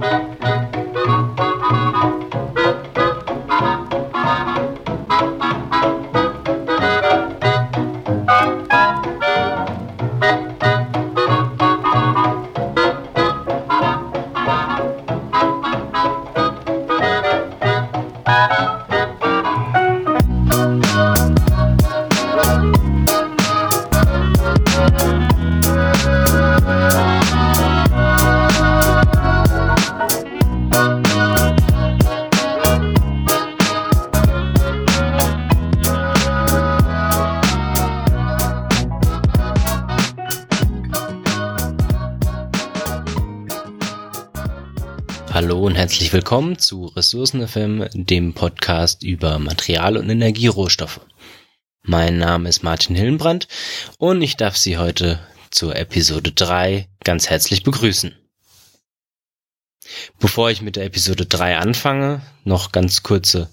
Música willkommen zu Ressourcen FM, dem Podcast über Material- und Energierohstoffe. Mein Name ist Martin Hillenbrand und ich darf Sie heute zur Episode 3 ganz herzlich begrüßen. Bevor ich mit der Episode 3 anfange, noch ganz kurze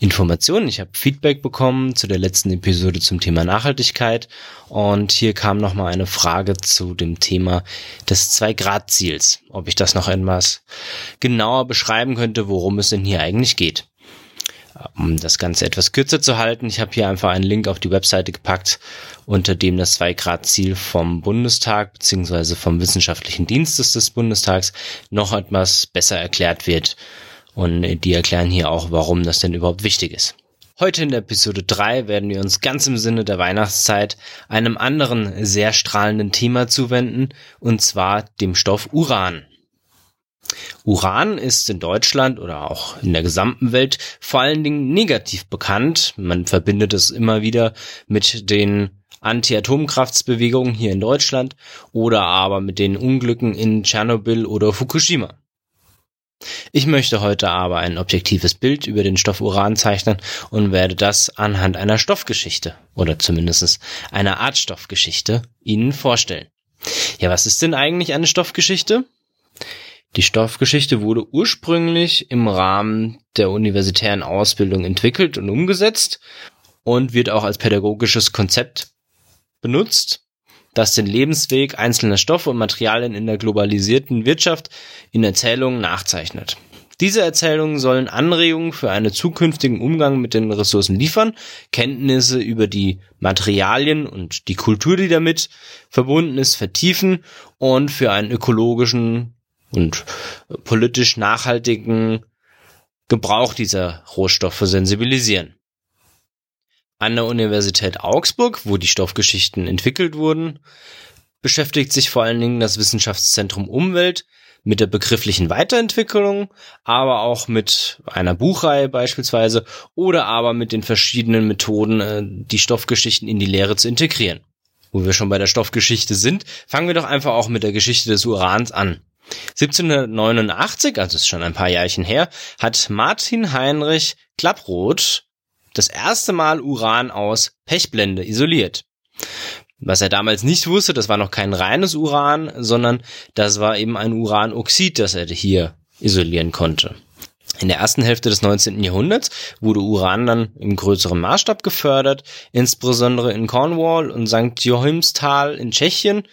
Informationen. Ich habe Feedback bekommen zu der letzten Episode zum Thema Nachhaltigkeit und hier kam nochmal eine Frage zu dem Thema des Zwei-Grad-Ziels, ob ich das noch etwas genauer beschreiben könnte, worum es denn hier eigentlich geht. Um das Ganze etwas kürzer zu halten, ich habe hier einfach einen Link auf die Webseite gepackt, unter dem das Zwei-Grad-Ziel vom Bundestag bzw. vom Wissenschaftlichen Dienstes des Bundestags noch etwas besser erklärt wird und die erklären hier auch, warum das denn überhaupt wichtig ist. Heute in der Episode 3 werden wir uns ganz im Sinne der Weihnachtszeit einem anderen sehr strahlenden Thema zuwenden, und zwar dem Stoff Uran. Uran ist in Deutschland oder auch in der gesamten Welt vor allen Dingen negativ bekannt. Man verbindet es immer wieder mit den Anti-Atomkraftsbewegungen hier in Deutschland oder aber mit den Unglücken in Tschernobyl oder Fukushima. Ich möchte heute aber ein objektives Bild über den Stoff Uran zeichnen und werde das anhand einer Stoffgeschichte oder zumindest einer Art Stoffgeschichte Ihnen vorstellen. Ja, was ist denn eigentlich eine Stoffgeschichte? Die Stoffgeschichte wurde ursprünglich im Rahmen der universitären Ausbildung entwickelt und umgesetzt und wird auch als pädagogisches Konzept benutzt das den Lebensweg einzelner Stoffe und Materialien in der globalisierten Wirtschaft in Erzählungen nachzeichnet. Diese Erzählungen sollen Anregungen für einen zukünftigen Umgang mit den Ressourcen liefern, Kenntnisse über die Materialien und die Kultur, die damit verbunden ist, vertiefen und für einen ökologischen und politisch nachhaltigen Gebrauch dieser Rohstoffe sensibilisieren. An der Universität Augsburg, wo die Stoffgeschichten entwickelt wurden, beschäftigt sich vor allen Dingen das Wissenschaftszentrum Umwelt mit der begrifflichen Weiterentwicklung, aber auch mit einer Buchreihe beispielsweise oder aber mit den verschiedenen Methoden, äh, die Stoffgeschichten in die Lehre zu integrieren. Wo wir schon bei der Stoffgeschichte sind, fangen wir doch einfach auch mit der Geschichte des Urans an. 1789, also ist schon ein paar Jahrchen her, hat Martin Heinrich Klapproth das erste Mal Uran aus Pechblende isoliert. Was er damals nicht wusste, das war noch kein reines Uran, sondern das war eben ein Uranoxid, das er hier isolieren konnte. In der ersten Hälfte des 19. Jahrhunderts wurde Uran dann im größeren Maßstab gefördert, insbesondere in Cornwall und St. Joachimsthal in Tschechien,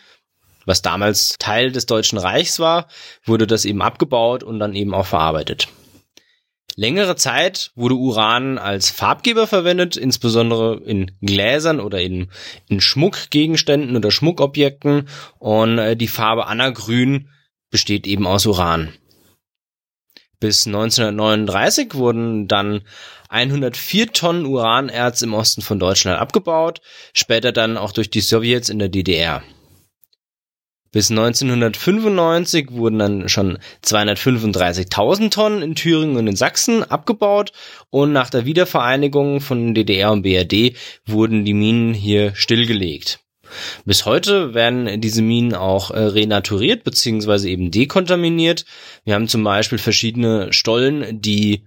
was damals Teil des Deutschen Reichs war, wurde das eben abgebaut und dann eben auch verarbeitet. Längere Zeit wurde Uran als Farbgeber verwendet, insbesondere in Gläsern oder in, in Schmuckgegenständen oder Schmuckobjekten. Und äh, die Farbe Anagrün besteht eben aus Uran. Bis 1939 wurden dann 104 Tonnen Uranerz im Osten von Deutschland abgebaut, später dann auch durch die Sowjets in der DDR. Bis 1995 wurden dann schon 235.000 Tonnen in Thüringen und in Sachsen abgebaut und nach der Wiedervereinigung von DDR und BRD wurden die Minen hier stillgelegt. Bis heute werden diese Minen auch äh, renaturiert beziehungsweise eben dekontaminiert. Wir haben zum Beispiel verschiedene Stollen, die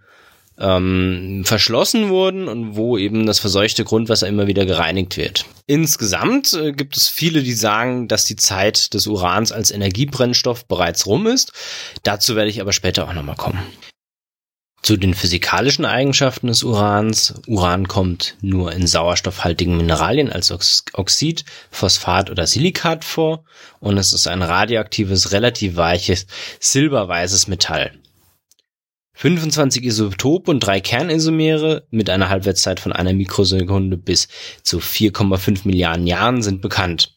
ähm, verschlossen wurden und wo eben das verseuchte Grundwasser immer wieder gereinigt wird. Insgesamt äh, gibt es viele, die sagen, dass die Zeit des Urans als Energiebrennstoff bereits rum ist. Dazu werde ich aber später auch nochmal kommen. Zu den physikalischen Eigenschaften des Urans. Uran kommt nur in sauerstoffhaltigen Mineralien als Oxid, Phosphat oder Silikat vor und es ist ein radioaktives, relativ weiches, silberweißes Metall. 25 Isotope und drei Kernisomere mit einer Halbwertszeit von einer Mikrosekunde bis zu 4,5 Milliarden Jahren sind bekannt.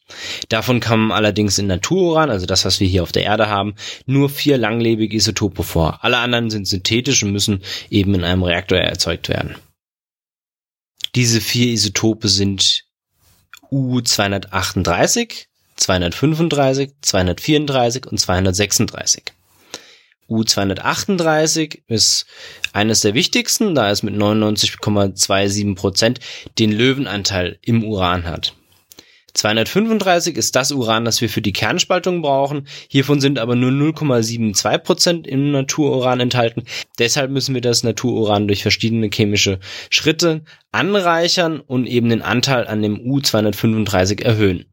Davon kommen allerdings in Natururan, also das, was wir hier auf der Erde haben, nur vier langlebige Isotope vor. Alle anderen sind synthetisch und müssen eben in einem Reaktor erzeugt werden. Diese vier Isotope sind U238, 235, 234 und 236. U238 ist eines der wichtigsten, da es mit 99,27 Prozent den Löwenanteil im Uran hat. 235 ist das Uran, das wir für die Kernspaltung brauchen. Hiervon sind aber nur 0,72 Prozent im Natururan enthalten. Deshalb müssen wir das Natururan durch verschiedene chemische Schritte anreichern und eben den Anteil an dem U235 erhöhen.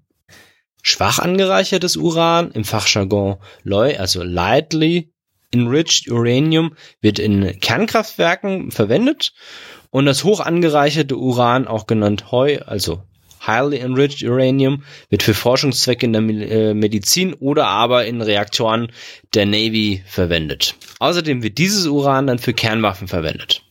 Schwach angereichertes Uran, im Fachjargon LOI, also lightly Enriched Uranium wird in Kernkraftwerken verwendet und das hoch angereicherte Uran, auch genannt Heu, also Highly Enriched Uranium, wird für Forschungszwecke in der äh, Medizin oder aber in Reaktoren der Navy verwendet. Außerdem wird dieses Uran dann für Kernwaffen verwendet.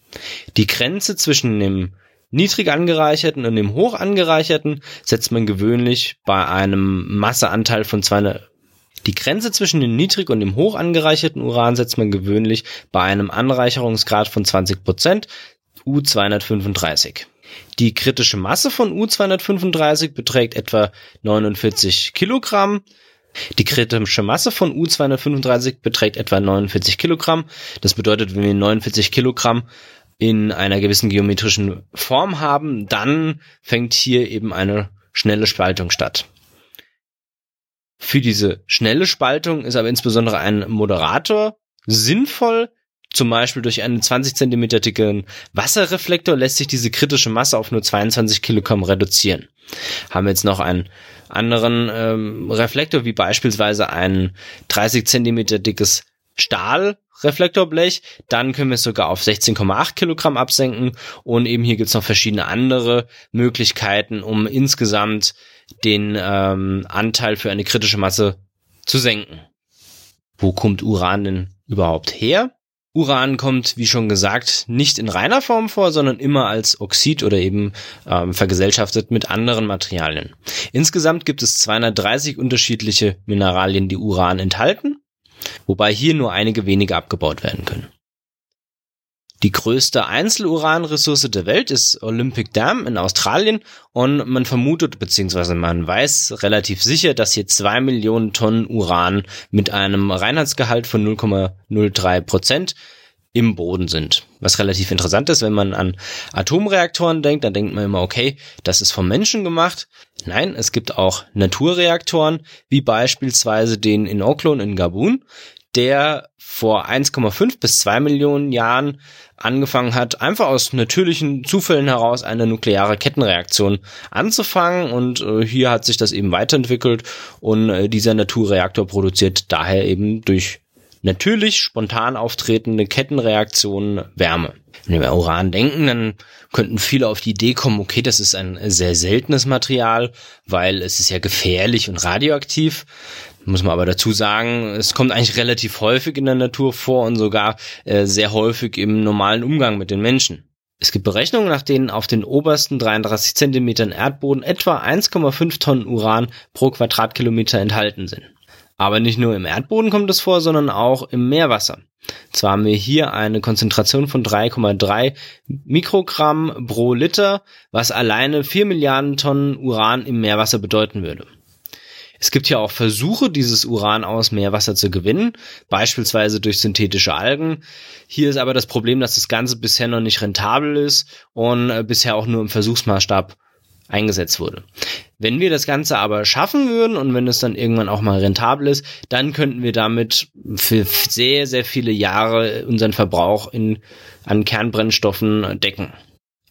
Die Grenze zwischen dem niedrig angereicherten und dem hoch angereicherten setzt man gewöhnlich bei einem Masseanteil von 200 die Grenze zwischen dem niedrig und dem hoch angereicherten Uran setzt man gewöhnlich bei einem Anreicherungsgrad von 20 Prozent, U235. Die kritische Masse von U235 beträgt etwa 49 Kilogramm. Die kritische Masse von U235 beträgt etwa 49 Kilogramm. Das bedeutet, wenn wir 49 Kilogramm in einer gewissen geometrischen Form haben, dann fängt hier eben eine schnelle Spaltung statt. Für diese schnelle Spaltung ist aber insbesondere ein Moderator sinnvoll. Zum Beispiel durch einen 20 cm dicken Wasserreflektor lässt sich diese kritische Masse auf nur 22 Kilogramm reduzieren. Haben wir jetzt noch einen anderen ähm, Reflektor, wie beispielsweise ein 30 cm dickes Stahlreflektorblech, dann können wir es sogar auf 16,8 Kilogramm absenken und eben hier gibt's noch verschiedene andere Möglichkeiten, um insgesamt den ähm, Anteil für eine kritische Masse zu senken. Wo kommt Uran denn überhaupt her? Uran kommt, wie schon gesagt, nicht in reiner Form vor, sondern immer als Oxid oder eben ähm, vergesellschaftet mit anderen Materialien. Insgesamt gibt es 230 unterschiedliche Mineralien, die Uran enthalten, wobei hier nur einige wenige abgebaut werden können. Die größte Einzeluranressource der Welt ist Olympic Dam in Australien und man vermutet bzw. man weiß relativ sicher, dass hier zwei Millionen Tonnen Uran mit einem Reinheitsgehalt von 0,03 Prozent im Boden sind. Was relativ interessant ist, wenn man an Atomreaktoren denkt, dann denkt man immer, okay, das ist vom Menschen gemacht. Nein, es gibt auch Naturreaktoren, wie beispielsweise den in Oklon in Gabun, der vor 1,5 bis 2 Millionen Jahren angefangen hat, einfach aus natürlichen Zufällen heraus eine nukleare Kettenreaktion anzufangen und äh, hier hat sich das eben weiterentwickelt und äh, dieser Naturreaktor produziert daher eben durch natürlich spontan auftretende Kettenreaktionen Wärme. Wenn wir Uran denken, dann könnten viele auf die Idee kommen, okay, das ist ein sehr seltenes Material, weil es ist ja gefährlich und radioaktiv. Muss man aber dazu sagen, es kommt eigentlich relativ häufig in der Natur vor und sogar äh, sehr häufig im normalen Umgang mit den Menschen. Es gibt Berechnungen, nach denen auf den obersten 33 Zentimetern Erdboden etwa 1,5 Tonnen Uran pro Quadratkilometer enthalten sind. Aber nicht nur im Erdboden kommt es vor, sondern auch im Meerwasser. Zwar haben wir hier eine Konzentration von 3,3 Mikrogramm pro Liter, was alleine 4 Milliarden Tonnen Uran im Meerwasser bedeuten würde. Es gibt ja auch Versuche, dieses Uran aus Meerwasser zu gewinnen, beispielsweise durch synthetische Algen. Hier ist aber das Problem, dass das Ganze bisher noch nicht rentabel ist und äh, bisher auch nur im Versuchsmaßstab eingesetzt wurde. Wenn wir das Ganze aber schaffen würden und wenn es dann irgendwann auch mal rentabel ist, dann könnten wir damit für sehr, sehr viele Jahre unseren Verbrauch in, an Kernbrennstoffen decken.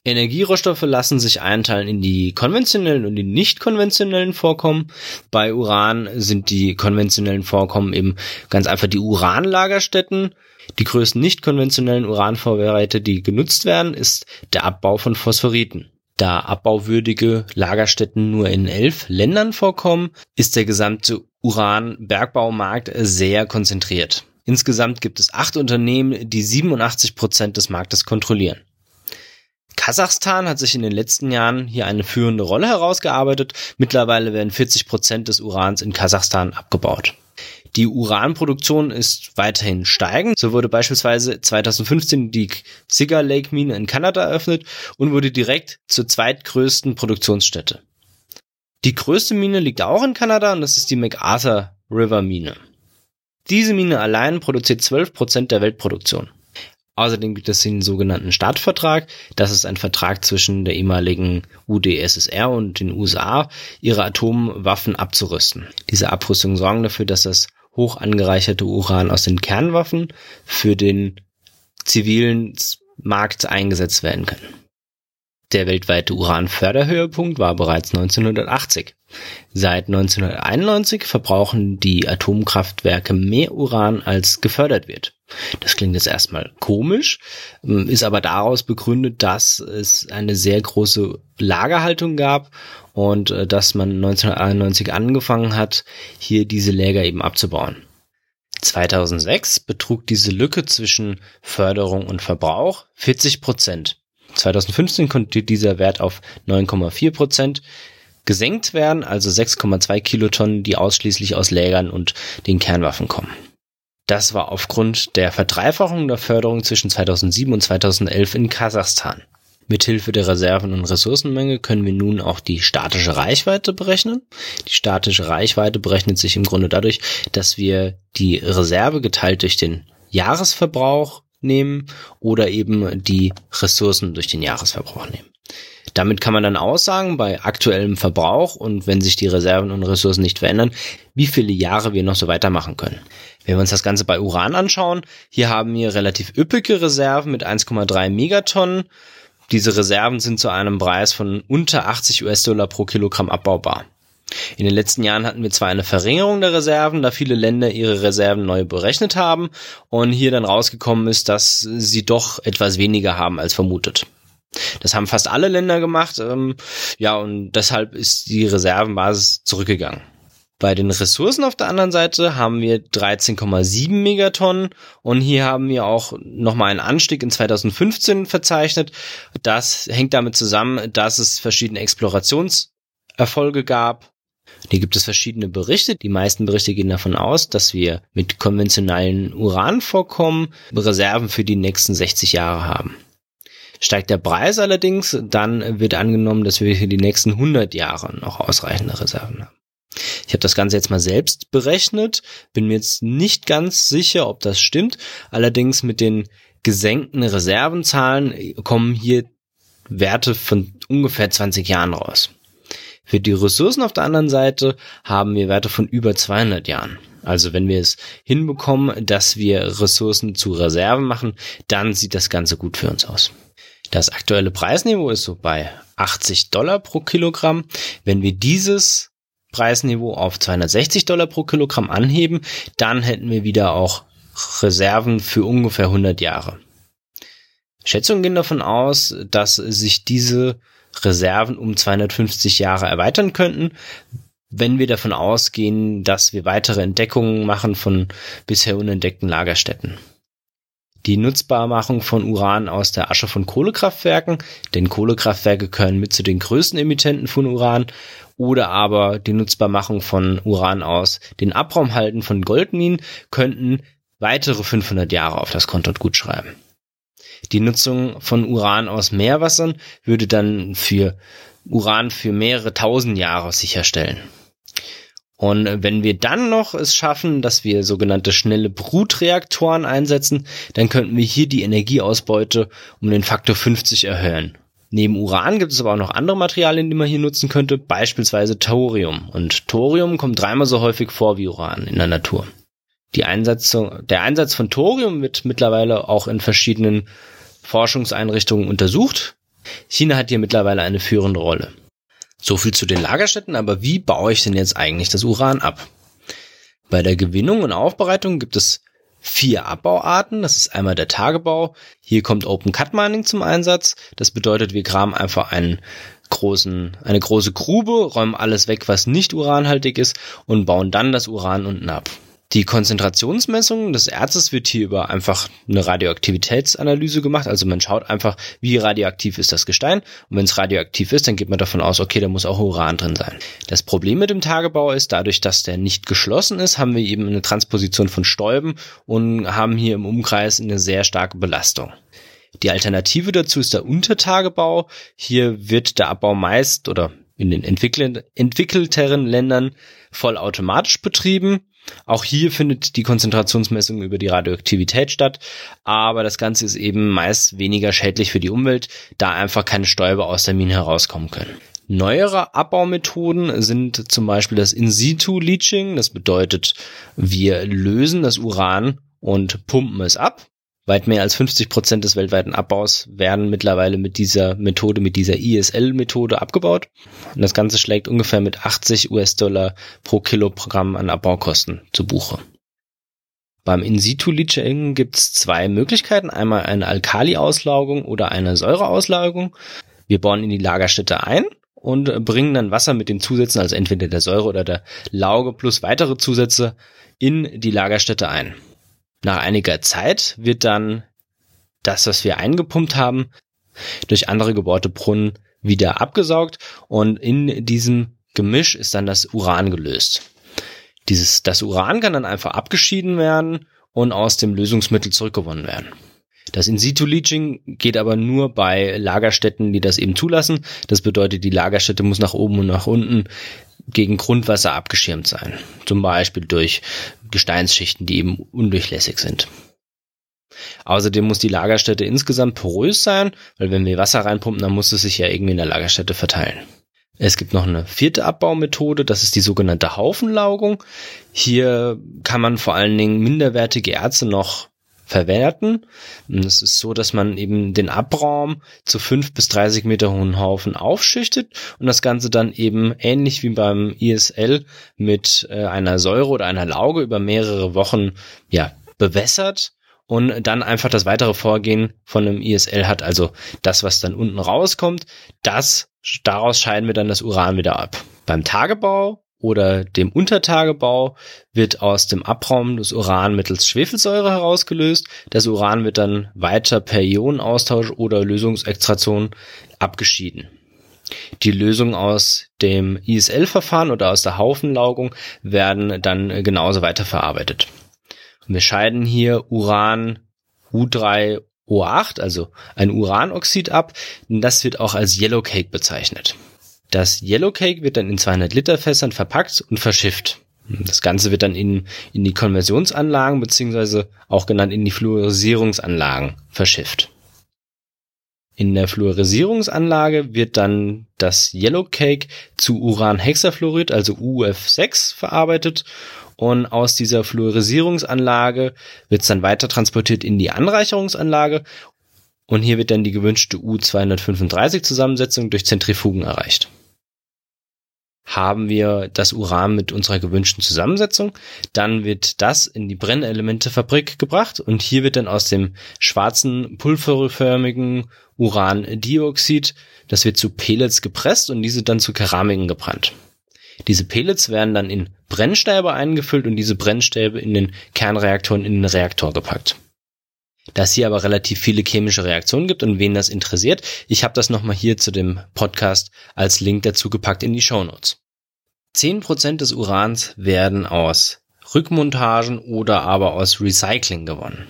Energierohstoffe lassen sich einteilen in die konventionellen und die nicht konventionellen Vorkommen. Bei Uran sind die konventionellen Vorkommen eben ganz einfach die Uranlagerstätten. Die größten nicht konventionellen Uranvorräte, die genutzt werden, ist der Abbau von Phosphoriten. Da abbauwürdige Lagerstätten nur in elf Ländern vorkommen, ist der gesamte Uranbergbaumarkt sehr konzentriert. Insgesamt gibt es acht Unternehmen, die 87 Prozent des Marktes kontrollieren. Kasachstan hat sich in den letzten Jahren hier eine führende Rolle herausgearbeitet. Mittlerweile werden 40 Prozent des Urans in Kasachstan abgebaut. Die Uranproduktion ist weiterhin steigend. So wurde beispielsweise 2015 die Cigar Lake Mine in Kanada eröffnet und wurde direkt zur zweitgrößten Produktionsstätte. Die größte Mine liegt auch in Kanada und das ist die MacArthur River Mine. Diese Mine allein produziert 12 Prozent der Weltproduktion. Außerdem gibt es den sogenannten Startvertrag. Das ist ein Vertrag zwischen der ehemaligen UdSSR und den USA, ihre Atomwaffen abzurüsten. Diese Abrüstungen sorgen dafür, dass das hoch angereicherte Uran aus den Kernwaffen für den zivilen Markt eingesetzt werden kann. Der weltweite Uranförderhöhepunkt war bereits 1980. Seit 1991 verbrauchen die Atomkraftwerke mehr Uran, als gefördert wird. Das klingt jetzt erstmal komisch, ähm, ist aber daraus begründet, dass es eine sehr große Lagerhaltung gab und äh, dass man 1991 angefangen hat, hier diese Läger eben abzubauen. 2006 betrug diese Lücke zwischen Förderung und Verbrauch 40 Prozent. 2015 konnte dieser Wert auf 9,4 Prozent gesenkt werden, also 6,2 Kilotonnen, die ausschließlich aus Lägern und den Kernwaffen kommen. Das war aufgrund der Verdreifachung der Förderung zwischen 2007 und 2011 in Kasachstan. Mithilfe der Reserven- und Ressourcenmenge können wir nun auch die statische Reichweite berechnen. Die statische Reichweite berechnet sich im Grunde dadurch, dass wir die Reserve geteilt durch den Jahresverbrauch nehmen oder eben die Ressourcen durch den Jahresverbrauch nehmen. Damit kann man dann aussagen, bei aktuellem Verbrauch und wenn sich die Reserven und Ressourcen nicht verändern, wie viele Jahre wir noch so weitermachen können. Wenn wir uns das Ganze bei Uran anschauen, hier haben wir relativ üppige Reserven mit 1,3 Megatonnen. Diese Reserven sind zu einem Preis von unter 80 US-Dollar pro Kilogramm abbaubar. In den letzten Jahren hatten wir zwar eine Verringerung der Reserven, da viele Länder ihre Reserven neu berechnet haben und hier dann rausgekommen ist, dass sie doch etwas weniger haben als vermutet. Das haben fast alle Länder gemacht, ähm, ja, und deshalb ist die Reservenbasis zurückgegangen. Bei den Ressourcen auf der anderen Seite haben wir 13,7 Megatonnen und hier haben wir auch nochmal einen Anstieg in 2015 verzeichnet. Das hängt damit zusammen, dass es verschiedene Explorationserfolge gab hier gibt es verschiedene Berichte. Die meisten Berichte gehen davon aus, dass wir mit konventionellen Uranvorkommen Reserven für die nächsten 60 Jahre haben. Steigt der Preis allerdings, dann wird angenommen, dass wir für die nächsten 100 Jahre noch ausreichende Reserven haben. Ich habe das Ganze jetzt mal selbst berechnet, bin mir jetzt nicht ganz sicher, ob das stimmt. Allerdings mit den gesenkten Reservenzahlen kommen hier Werte von ungefähr 20 Jahren raus. Für die Ressourcen auf der anderen Seite haben wir Werte von über 200 Jahren. Also wenn wir es hinbekommen, dass wir Ressourcen zu Reserven machen, dann sieht das Ganze gut für uns aus. Das aktuelle Preisniveau ist so bei 80 Dollar pro Kilogramm. Wenn wir dieses Preisniveau auf 260 Dollar pro Kilogramm anheben, dann hätten wir wieder auch Reserven für ungefähr 100 Jahre. Schätzungen gehen davon aus, dass sich diese Reserven um 250 Jahre erweitern könnten, wenn wir davon ausgehen, dass wir weitere Entdeckungen machen von bisher unentdeckten Lagerstätten. Die Nutzbarmachung von Uran aus der Asche von Kohlekraftwerken, denn Kohlekraftwerke gehören mit zu den größten Emittenten von Uran, oder aber die Nutzbarmachung von Uran aus den Abraumhalten von Goldminen könnten weitere 500 Jahre auf das Konto gut schreiben. Die Nutzung von Uran aus Meerwassern würde dann für Uran für mehrere tausend Jahre sicherstellen. Und wenn wir dann noch es schaffen, dass wir sogenannte schnelle Brutreaktoren einsetzen, dann könnten wir hier die Energieausbeute um den Faktor 50 erhöhen. Neben Uran gibt es aber auch noch andere Materialien, die man hier nutzen könnte, beispielsweise Thorium. Und Thorium kommt dreimal so häufig vor wie Uran in der Natur. Die Einsetzung, der Einsatz von Thorium wird mittlerweile auch in verschiedenen Forschungseinrichtungen untersucht. China hat hier mittlerweile eine führende Rolle. So viel zu den Lagerstätten, aber wie baue ich denn jetzt eigentlich das Uran ab? Bei der Gewinnung und Aufbereitung gibt es vier Abbauarten. Das ist einmal der Tagebau. Hier kommt Open Cut Mining zum Einsatz. Das bedeutet, wir graben einfach einen großen, eine große Grube, räumen alles weg, was nicht uranhaltig ist und bauen dann das Uran unten ab. Die Konzentrationsmessung des Erzes wird hier über einfach eine Radioaktivitätsanalyse gemacht. Also man schaut einfach, wie radioaktiv ist das Gestein. Und wenn es radioaktiv ist, dann geht man davon aus, okay, da muss auch Uran drin sein. Das Problem mit dem Tagebau ist, dadurch, dass der nicht geschlossen ist, haben wir eben eine Transposition von Stäuben und haben hier im Umkreis eine sehr starke Belastung. Die Alternative dazu ist der Untertagebau. Hier wird der Abbau meist oder in den entwickelteren Ländern vollautomatisch betrieben. Auch hier findet die Konzentrationsmessung über die Radioaktivität statt, aber das Ganze ist eben meist weniger schädlich für die Umwelt, da einfach keine Stäube aus der Mine herauskommen können. Neuere Abbaumethoden sind zum Beispiel das In-Situ-Leaching. Das bedeutet, wir lösen das Uran und pumpen es ab. Weit mehr als 50 Prozent des weltweiten Abbaus werden mittlerweile mit dieser Methode, mit dieser ISL-Methode abgebaut. Und das Ganze schlägt ungefähr mit 80 US-Dollar pro Kilogramm an Abbaukosten zu Buche. Beim In-Situ-Leaching gibt es zwei Möglichkeiten. Einmal eine Alkali-Auslaugung oder eine Säureauslaugung. Wir bauen in die Lagerstätte ein und bringen dann Wasser mit den Zusätzen, also entweder der Säure oder der Lauge plus weitere Zusätze in die Lagerstätte ein. Nach einiger Zeit wird dann das, was wir eingepumpt haben, durch andere gebohrte Brunnen wieder abgesaugt und in diesem Gemisch ist dann das Uran gelöst. Dieses, das Uran kann dann einfach abgeschieden werden und aus dem Lösungsmittel zurückgewonnen werden. Das In-Situ-Leaching geht aber nur bei Lagerstätten, die das eben zulassen. Das bedeutet, die Lagerstätte muss nach oben und nach unten gegen Grundwasser abgeschirmt sein. Zum Beispiel durch Gesteinsschichten, die eben undurchlässig sind. Außerdem muss die Lagerstätte insgesamt porös sein, weil wenn wir Wasser reinpumpen, dann muss es sich ja irgendwie in der Lagerstätte verteilen. Es gibt noch eine vierte Abbaumethode, das ist die sogenannte Haufenlaugung. Hier kann man vor allen Dingen minderwertige Erze noch verwerten. Und es ist so, dass man eben den Abraum zu fünf bis 30 Meter hohen Haufen aufschichtet und das Ganze dann eben ähnlich wie beim ISL mit äh, einer Säure oder einer Lauge über mehrere Wochen ja bewässert und dann einfach das weitere Vorgehen von einem ISL hat, also das, was dann unten rauskommt, das, daraus scheiden wir dann das Uran wieder ab. Beim Tagebau oder dem Untertagebau wird aus dem Abraum das Uran mittels Schwefelsäure herausgelöst. Das Uran wird dann weiter per Ionenaustausch oder Lösungsextraktion abgeschieden. Die Lösungen aus dem ISL-Verfahren oder aus der Haufenlaugung werden dann genauso weiterverarbeitet. Wir scheiden hier Uran U3O8, also ein Uranoxid ab. Das wird auch als Yellow Cake bezeichnet. Das Yellowcake wird dann in 200 Liter Fässern verpackt und verschifft. Das Ganze wird dann in, in die Konversionsanlagen beziehungsweise auch genannt in die Fluorisierungsanlagen verschifft. In der Fluorisierungsanlage wird dann das Yellowcake zu Uranhexafluorid, also UF6, verarbeitet und aus dieser Fluorisierungsanlage wird es dann weiter transportiert in die Anreicherungsanlage und hier wird dann die gewünschte U235 Zusammensetzung durch Zentrifugen erreicht haben wir das Uran mit unserer gewünschten Zusammensetzung. Dann wird das in die Brennelementefabrik gebracht und hier wird dann aus dem schwarzen pulverförmigen Urandioxid, das wird zu Pellets gepresst und diese dann zu Keramiken gebrannt. Diese Pellets werden dann in Brennstäbe eingefüllt und diese Brennstäbe in den Kernreaktoren in den Reaktor gepackt. Da es hier aber relativ viele chemische Reaktionen gibt und wen das interessiert, ich habe das nochmal hier zu dem Podcast als Link dazu gepackt in die Show Notes. 10% des Urans werden aus Rückmontagen oder aber aus Recycling gewonnen.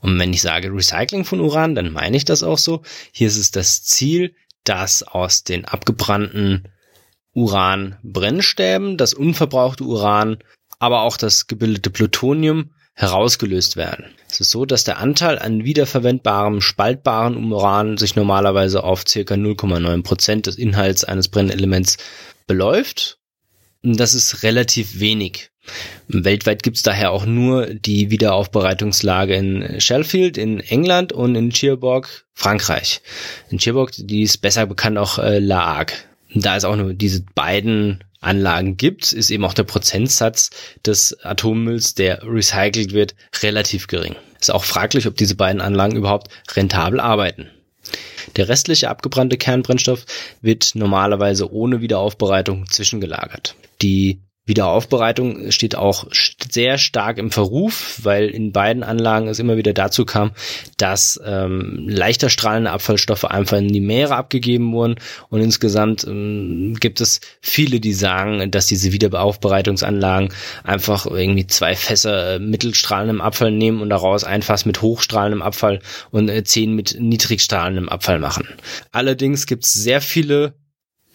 Und wenn ich sage Recycling von Uran, dann meine ich das auch so. Hier ist es das Ziel, dass aus den abgebrannten Uranbrennstäben das unverbrauchte Uran, aber auch das gebildete Plutonium herausgelöst werden. Es ist so, dass der Anteil an wiederverwendbarem, spaltbaren Uran sich normalerweise auf circa 0,9 Prozent des Inhalts eines Brennelements beläuft. Und das ist relativ wenig. Weltweit gibt's daher auch nur die Wiederaufbereitungslage in Sheffield in England und in Cherbourg, Frankreich. In Cherbourg, die ist besser bekannt auch äh, La Hague. Da es auch nur diese beiden Anlagen gibt, ist eben auch der Prozentsatz des Atommülls, der recycelt wird, relativ gering. Ist auch fraglich, ob diese beiden Anlagen überhaupt rentabel arbeiten. Der restliche abgebrannte Kernbrennstoff wird normalerweise ohne Wiederaufbereitung zwischengelagert. Die Wiederaufbereitung steht auch sehr stark im Verruf, weil in beiden Anlagen es immer wieder dazu kam, dass ähm, leichter strahlende Abfallstoffe einfach in die Meere abgegeben wurden und insgesamt ähm, gibt es viele, die sagen, dass diese Wiederaufbereitungsanlagen einfach irgendwie zwei Fässer äh, mittelstrahlendem Abfall nehmen und daraus ein Fass mit hochstrahlendem Abfall und äh, zehn mit niedrigstrahlendem Abfall machen. Allerdings gibt es sehr viele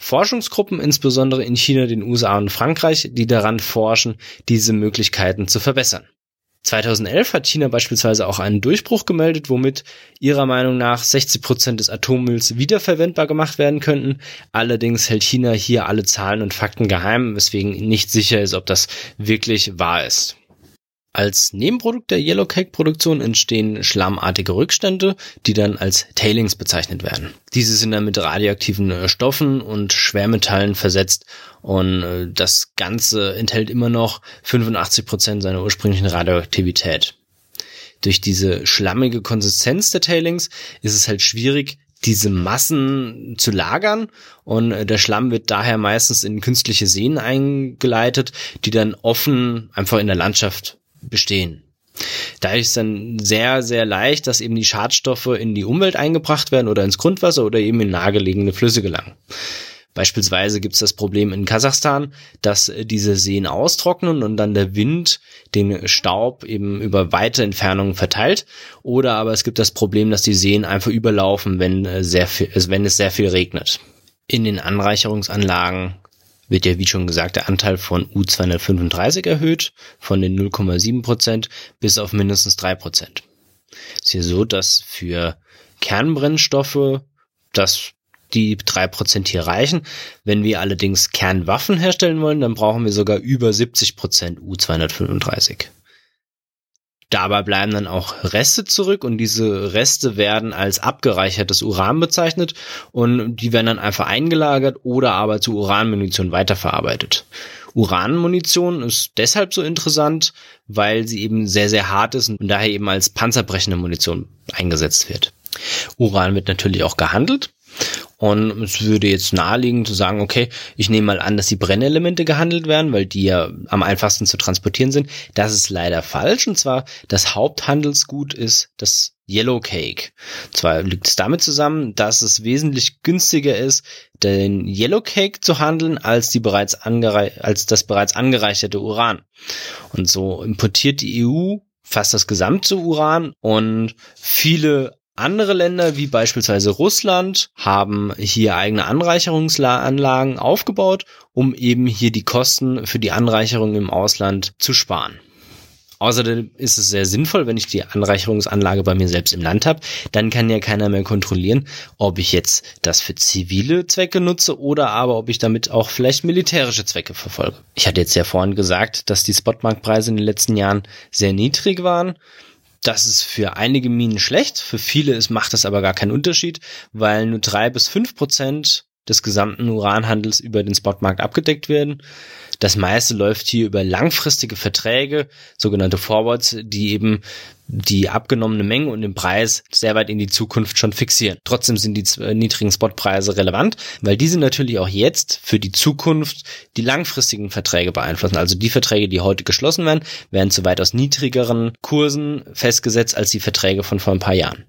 Forschungsgruppen, insbesondere in China, den USA und Frankreich, die daran forschen, diese Möglichkeiten zu verbessern. 2011 hat China beispielsweise auch einen Durchbruch gemeldet, womit ihrer Meinung nach 60 Prozent des Atommülls wiederverwendbar gemacht werden könnten. Allerdings hält China hier alle Zahlen und Fakten geheim, weswegen nicht sicher ist, ob das wirklich wahr ist. Als Nebenprodukt der Yellowcake-Produktion entstehen schlammartige Rückstände, die dann als Tailings bezeichnet werden. Diese sind dann mit radioaktiven äh, Stoffen und Schwermetallen versetzt und äh, das Ganze enthält immer noch 85 Prozent seiner ursprünglichen Radioaktivität. Durch diese schlammige Konsistenz der Tailings ist es halt schwierig, diese Massen zu lagern und äh, der Schlamm wird daher meistens in künstliche Seen eingeleitet, die dann offen einfach in der Landschaft bestehen. Da ist dann sehr, sehr leicht, dass eben die Schadstoffe in die Umwelt eingebracht werden oder ins Grundwasser oder eben in nahegelegene Flüsse gelangen. Beispielsweise gibt es das Problem in Kasachstan, dass diese Seen austrocknen und dann der Wind den Staub eben über weite Entfernungen verteilt. Oder aber es gibt das Problem, dass die Seen einfach überlaufen, wenn, äh, sehr viel, wenn es sehr viel regnet. In den Anreicherungsanlagen wird ja, wie schon gesagt, der Anteil von U235 erhöht, von den 0,7 Prozent bis auf mindestens drei Prozent. Ist hier so, dass für Kernbrennstoffe das die drei Prozent hier reichen. Wenn wir allerdings Kernwaffen herstellen wollen, dann brauchen wir sogar über 70 Prozent U235. Dabei bleiben dann auch Reste zurück und diese Reste werden als abgereichertes Uran bezeichnet und die werden dann einfach eingelagert oder aber zu Uranmunition weiterverarbeitet. Uranmunition ist deshalb so interessant, weil sie eben sehr, sehr hart ist und daher eben als panzerbrechende Munition eingesetzt wird. Uran wird natürlich auch gehandelt und es würde jetzt naheliegen zu sagen, okay, ich nehme mal an, dass die Brennelemente gehandelt werden, weil die ja am einfachsten zu transportieren sind. Das ist leider falsch. Und zwar das Haupthandelsgut ist das Yellow Cake. Zwar liegt es damit zusammen, dass es wesentlich günstiger ist, den Yellow Cake zu handeln, als die bereits als das bereits angereicherte Uran. Und so importiert die EU fast das gesamte Uran und viele andere Länder wie beispielsweise Russland haben hier eigene Anreicherungsanlagen aufgebaut, um eben hier die Kosten für die Anreicherung im Ausland zu sparen. Außerdem ist es sehr sinnvoll, wenn ich die Anreicherungsanlage bei mir selbst im Land habe, dann kann ja keiner mehr kontrollieren, ob ich jetzt das für zivile Zwecke nutze oder aber ob ich damit auch vielleicht militärische Zwecke verfolge. Ich hatte jetzt ja vorhin gesagt, dass die Spotmarktpreise in den letzten Jahren sehr niedrig waren. Das ist für einige Minen schlecht, für viele ist, macht das aber gar keinen Unterschied, weil nur drei bis fünf Prozent des gesamten Uranhandels über den Spotmarkt abgedeckt werden. Das meiste läuft hier über langfristige Verträge, sogenannte Forwards, die eben die abgenommene Menge und den Preis sehr weit in die Zukunft schon fixieren. Trotzdem sind die niedrigen Spotpreise relevant, weil diese natürlich auch jetzt für die Zukunft die langfristigen Verträge beeinflussen. Also die Verträge, die heute geschlossen werden, werden zu weitaus niedrigeren Kursen festgesetzt als die Verträge von vor ein paar Jahren.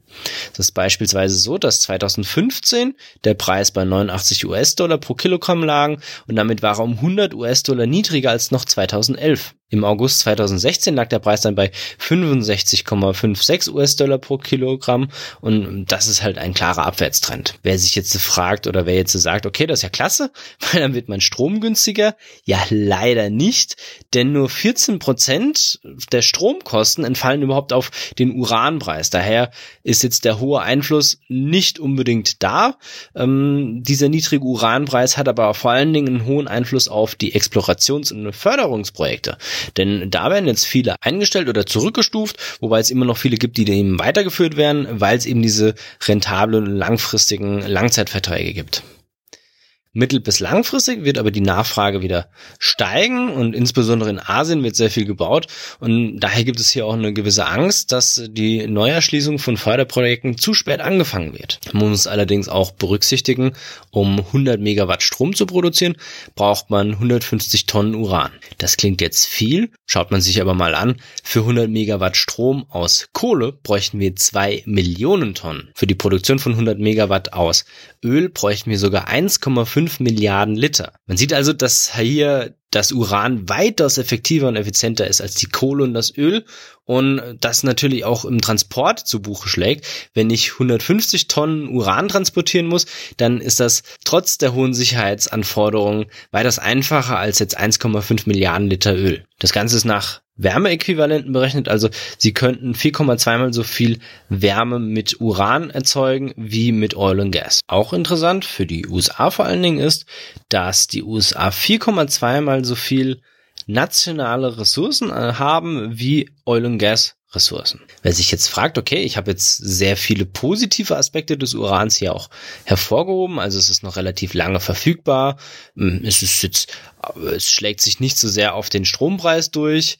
Das ist beispielsweise so, dass 2015 der Preis bei 89 US-Dollar pro Kilogramm lagen und damit war er um 100 US-Dollar niedriger als noch 2011. Im August 2016 lag der Preis dann bei 65,56 US-Dollar pro Kilogramm und das ist halt ein klarer Abwärtstrend. Wer sich jetzt fragt oder wer jetzt sagt, okay, das ist ja klasse, weil dann wird mein Strom günstiger. Ja, leider nicht, denn nur 14 Prozent der Stromkosten entfallen überhaupt auf den Uranpreis. Daher ist jetzt der hohe Einfluss nicht unbedingt da. Ähm, dieser niedrige Uranpreis hat aber vor allen Dingen einen hohen Einfluss auf die Explorations- und Förderungsprojekte. Denn da werden jetzt viele eingestellt oder zurückgestuft, wobei es immer noch viele gibt, die eben weitergeführt werden, weil es eben diese rentablen langfristigen Langzeitverträge gibt. Mittel- bis langfristig wird aber die Nachfrage wieder steigen und insbesondere in Asien wird sehr viel gebaut und daher gibt es hier auch eine gewisse Angst, dass die Neuerschließung von Förderprojekten zu spät angefangen wird. Man muss allerdings auch berücksichtigen, um 100 Megawatt Strom zu produzieren, braucht man 150 Tonnen Uran. Das klingt jetzt viel, schaut man sich aber mal an, für 100 Megawatt Strom aus Kohle bräuchten wir 2 Millionen Tonnen. Für die Produktion von 100 Megawatt aus Öl bräuchten wir sogar 1,5 Milliarden Liter. Man sieht also, dass hier das Uran weitaus effektiver und effizienter ist als die Kohle und das Öl und das natürlich auch im Transport zu Buche schlägt. Wenn ich 150 Tonnen Uran transportieren muss, dann ist das trotz der hohen Sicherheitsanforderungen weitaus einfacher als jetzt 1,5 Milliarden Liter Öl. Das Ganze ist nach Wärmeäquivalenten berechnet, also sie könnten 4,2 mal so viel Wärme mit Uran erzeugen wie mit Oil und Gas. Auch interessant für die USA vor allen Dingen ist, dass die USA 4,2 mal so viel nationale Ressourcen äh, haben wie Oil und Gas Ressourcen. Wer sich jetzt fragt, okay, ich habe jetzt sehr viele positive Aspekte des Urans hier auch hervorgehoben, also es ist noch relativ lange verfügbar, hm, es ist jetzt, es schlägt sich nicht so sehr auf den Strompreis durch,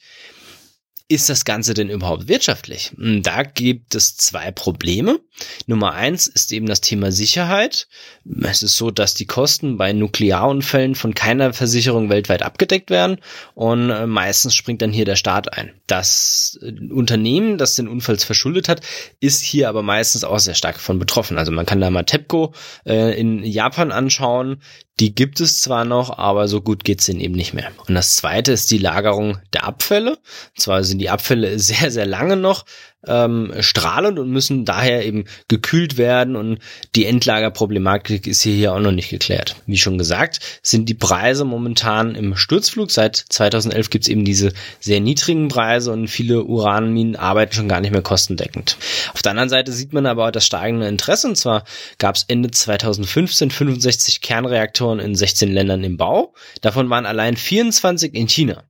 ist das Ganze denn überhaupt wirtschaftlich? Hm, da gibt es zwei Probleme. Nummer eins ist eben das Thema Sicherheit. Es ist so, dass die Kosten bei Nuklearunfällen von keiner Versicherung weltweit abgedeckt werden und äh, meistens springt dann hier der Staat ein. Das äh, Unternehmen, das den Unfall verschuldet hat, ist hier aber meistens auch sehr stark von betroffen. Also man kann da mal TEPCO äh, in Japan anschauen. Die gibt es zwar noch, aber so gut geht's denen eben nicht mehr. Und das zweite ist die Lagerung der Abfälle. Und zwar sind die Abfälle sehr, sehr lange noch ähm, strahlend und müssen daher eben gekühlt werden und die Endlagerproblematik ist hier, auch noch nicht geklärt. Wie schon gesagt, sind die Preise momentan im Sturzflug. Seit 2011 gibt es eben diese sehr niedrigen Preise und viele Uranminen arbeiten schon gar nicht mehr kostendeckend. Auf der anderen Seite sieht man aber auch das steigende Interesse und zwar gab es Ende 2015 65 Kernreaktoren in 16 Ländern im Bau. Davon waren allein 24 in China.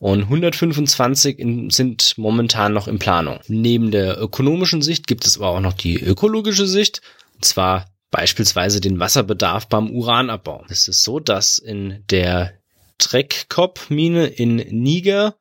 Und 125 in, sind momentan noch in Planung. Neben der ökonomischen Sicht gibt es aber auch noch die ökologische Sicht. Und zwar beispielsweise den Wasserbedarf beim Uranabbau. Es ist so, dass in der Trekkop-Mine in Niger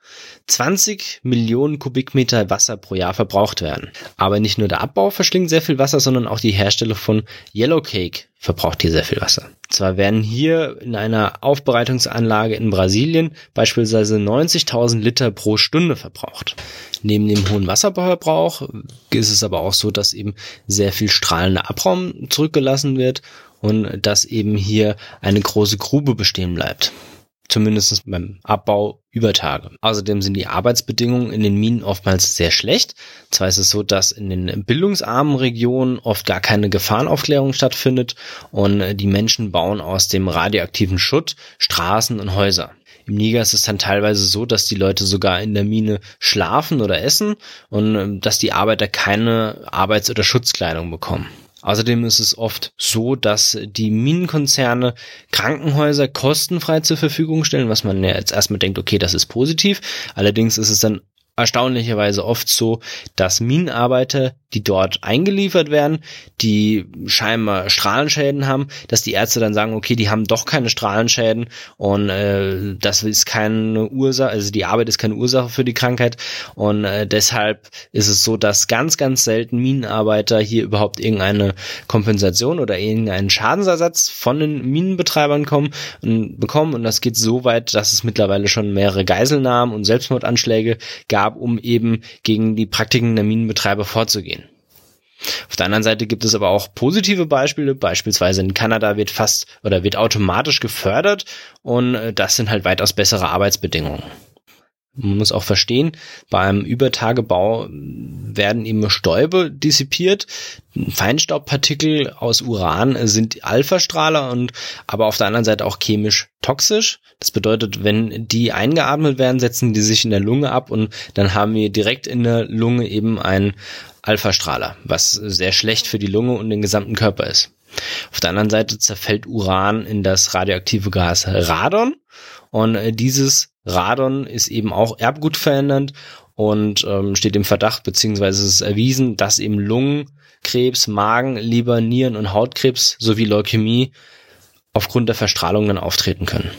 20 Millionen Kubikmeter Wasser pro Jahr verbraucht werden. Aber nicht nur der Abbau verschlingt sehr viel Wasser, sondern auch die Herstellung von Yellowcake verbraucht hier sehr viel Wasser. Zwar werden hier in einer Aufbereitungsanlage in Brasilien beispielsweise 90.000 Liter pro Stunde verbraucht. Neben dem hohen Wasserverbrauch ist es aber auch so, dass eben sehr viel strahlender Abraum zurückgelassen wird und dass eben hier eine große Grube bestehen bleibt zumindest beim Abbau über Tage. Außerdem sind die Arbeitsbedingungen in den Minen oftmals sehr schlecht. Zwar ist es so, dass in den bildungsarmen Regionen oft gar keine Gefahrenaufklärung stattfindet und die Menschen bauen aus dem radioaktiven Schutt Straßen und Häuser. Im Niger ist es dann teilweise so, dass die Leute sogar in der Mine schlafen oder essen und dass die Arbeiter keine Arbeits- oder Schutzkleidung bekommen. Außerdem ist es oft so, dass die Minenkonzerne Krankenhäuser kostenfrei zur Verfügung stellen, was man ja jetzt erstmal denkt, okay, das ist positiv. Allerdings ist es dann erstaunlicherweise oft so, dass Minenarbeiter, die dort eingeliefert werden, die scheinbar Strahlenschäden haben, dass die Ärzte dann sagen, okay, die haben doch keine Strahlenschäden und äh, das ist keine Ursache, also die Arbeit ist keine Ursache für die Krankheit und äh, deshalb ist es so, dass ganz, ganz selten Minenarbeiter hier überhaupt irgendeine Kompensation oder irgendeinen Schadensersatz von den Minenbetreibern kommen und bekommen und das geht so weit, dass es mittlerweile schon mehrere Geiselnahmen und Selbstmordanschläge gab gab, um eben gegen die Praktiken der Minenbetreiber vorzugehen. Auf der anderen Seite gibt es aber auch positive Beispiele. Beispielsweise in Kanada wird fast oder wird automatisch gefördert und äh, das sind halt weitaus bessere Arbeitsbedingungen. Man muss auch verstehen, beim Übertagebau werden eben Stäube dissipiert. Feinstaubpartikel aus Uran sind Alphastrahler und aber auf der anderen Seite auch chemisch toxisch. Das bedeutet, wenn die eingeatmet werden, setzen die sich in der Lunge ab und dann haben wir direkt in der Lunge eben einen Alphastrahler, was sehr schlecht für die Lunge und den gesamten Körper ist. Auf der anderen Seite zerfällt Uran in das radioaktive Gas Radon und dieses Radon ist eben auch erbgutverändernd und ähm, steht im Verdacht, beziehungsweise es ist erwiesen, dass eben Lungenkrebs, Magen, Leber, Nieren und Hautkrebs sowie Leukämie aufgrund der Verstrahlung dann auftreten können.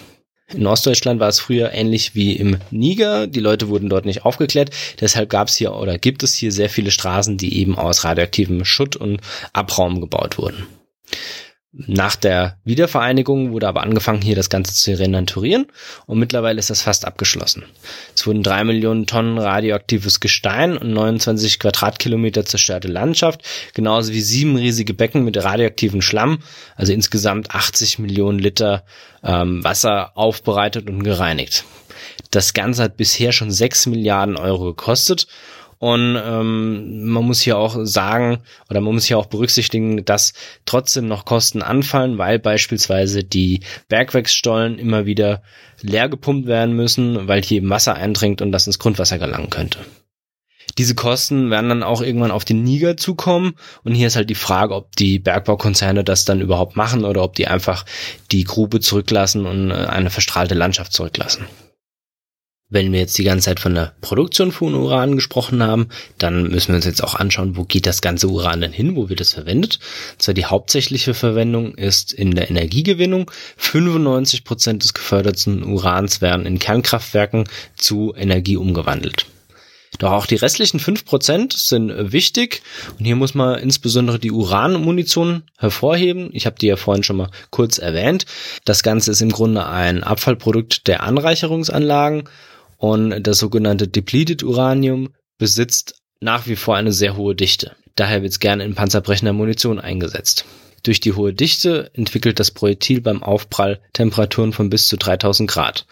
In Ostdeutschland war es früher ähnlich wie im Niger. Die Leute wurden dort nicht aufgeklärt. Deshalb gab es hier oder gibt es hier sehr viele Straßen, die eben aus radioaktivem Schutt und Abraum gebaut wurden. Nach der Wiedervereinigung wurde aber angefangen, hier das Ganze zu renaturieren und mittlerweile ist das fast abgeschlossen. Es wurden drei Millionen Tonnen radioaktives Gestein und 29 Quadratkilometer zerstörte Landschaft, genauso wie sieben riesige Becken mit radioaktivem Schlamm, also insgesamt 80 Millionen Liter ähm, Wasser aufbereitet und gereinigt. Das Ganze hat bisher schon sechs Milliarden Euro gekostet und ähm, man muss hier auch sagen, oder man muss hier auch berücksichtigen, dass trotzdem noch Kosten anfallen, weil beispielsweise die Bergwerksstollen immer wieder leer gepumpt werden müssen, weil hier eben Wasser eindringt und das ins Grundwasser gelangen könnte. Diese Kosten werden dann auch irgendwann auf den Niger zukommen. Und hier ist halt die Frage, ob die Bergbaukonzerne das dann überhaupt machen oder ob die einfach die Grube zurücklassen und äh, eine verstrahlte Landschaft zurücklassen. Wenn wir jetzt die ganze Zeit von der Produktion von Uran gesprochen haben, dann müssen wir uns jetzt auch anschauen, wo geht das ganze Uran denn hin, wo wird es verwendet. zwar die hauptsächliche Verwendung ist in der Energiegewinnung. 95 Prozent des geförderten Urans werden in Kernkraftwerken zu Energie umgewandelt. Doch auch die restlichen 5% sind wichtig und hier muss man insbesondere die Uranmunition hervorheben. Ich habe die ja vorhin schon mal kurz erwähnt. Das Ganze ist im Grunde ein Abfallprodukt der Anreicherungsanlagen und das sogenannte Depleted Uranium besitzt nach wie vor eine sehr hohe Dichte. Daher wird es gerne in panzerbrechender Munition eingesetzt. Durch die hohe Dichte entwickelt das Projektil beim Aufprall Temperaturen von bis zu 3000 Grad.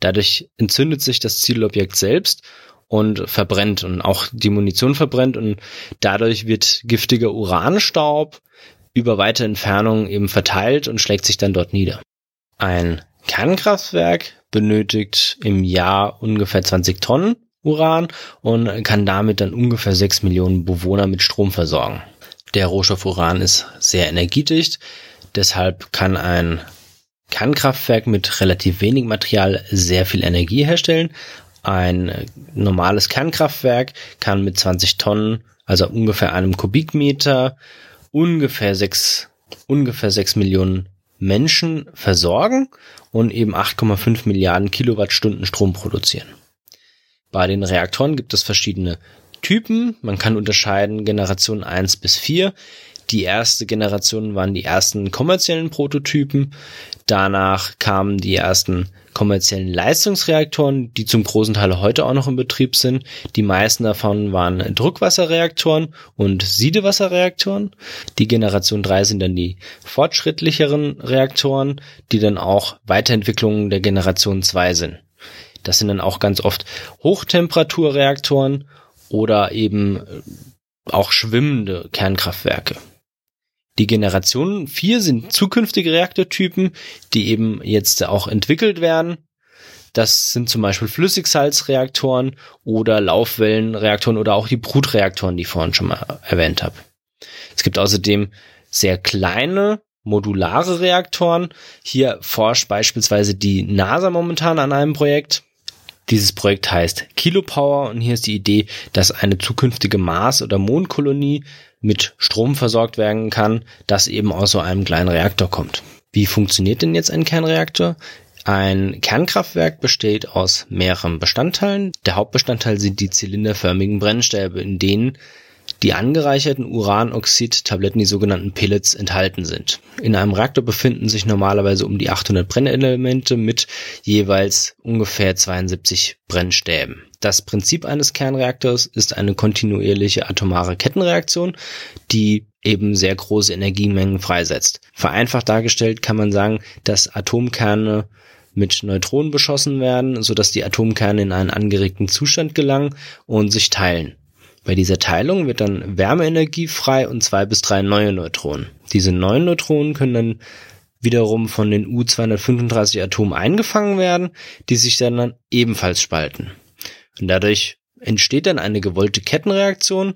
Dadurch entzündet sich das Zielobjekt selbst und verbrennt und auch die Munition verbrennt und dadurch wird giftiger Uranstaub über weite Entfernungen eben verteilt und schlägt sich dann dort nieder. Ein Kernkraftwerk benötigt im Jahr ungefähr 20 Tonnen Uran und kann damit dann ungefähr 6 Millionen Bewohner mit Strom versorgen. Der Rohstoff Uran ist sehr energiedicht, deshalb kann ein Kernkraftwerk mit relativ wenig Material sehr viel Energie herstellen. Ein normales Kernkraftwerk kann mit 20 Tonnen, also ungefähr einem Kubikmeter, ungefähr 6, ungefähr 6 Millionen Menschen versorgen und eben 8,5 Milliarden Kilowattstunden Strom produzieren. Bei den Reaktoren gibt es verschiedene Typen. Man kann unterscheiden Generation 1 bis 4. Die erste Generation waren die ersten kommerziellen Prototypen. Danach kamen die ersten kommerziellen Leistungsreaktoren, die zum großen Teil heute auch noch in Betrieb sind. Die meisten davon waren Druckwasserreaktoren und Siedewasserreaktoren. Die Generation 3 sind dann die fortschrittlicheren Reaktoren, die dann auch Weiterentwicklungen der Generation 2 sind. Das sind dann auch ganz oft Hochtemperaturreaktoren oder eben auch schwimmende Kernkraftwerke. Die Generation 4 sind zukünftige Reaktortypen, die eben jetzt auch entwickelt werden. Das sind zum Beispiel Flüssigsalzreaktoren oder Laufwellenreaktoren oder auch die Brutreaktoren, die ich vorhin schon mal erwähnt habe. Es gibt außerdem sehr kleine modulare Reaktoren. Hier forscht beispielsweise die NASA momentan an einem Projekt. Dieses Projekt heißt Kilopower und hier ist die Idee, dass eine zukünftige Mars- oder Mondkolonie mit Strom versorgt werden kann, das eben aus so einem kleinen Reaktor kommt. Wie funktioniert denn jetzt ein Kernreaktor? Ein Kernkraftwerk besteht aus mehreren Bestandteilen. Der Hauptbestandteil sind die zylinderförmigen Brennstäbe, in denen die angereicherten Uranoxid-Tabletten, die sogenannten Pellets, enthalten sind. In einem Reaktor befinden sich normalerweise um die 800 Brennelemente mit jeweils ungefähr 72 Brennstäben. Das Prinzip eines Kernreaktors ist eine kontinuierliche atomare Kettenreaktion, die eben sehr große Energiemengen freisetzt. Vereinfacht dargestellt kann man sagen, dass Atomkerne mit Neutronen beschossen werden, sodass die Atomkerne in einen angeregten Zustand gelangen und sich teilen. Bei dieser Teilung wird dann Wärmeenergie frei und zwei bis drei neue Neutronen. Diese neuen Neutronen können dann wiederum von den U-235 Atomen eingefangen werden, die sich dann, ebenfalls spalten. Und dadurch entsteht dann eine gewollte Kettenreaktion,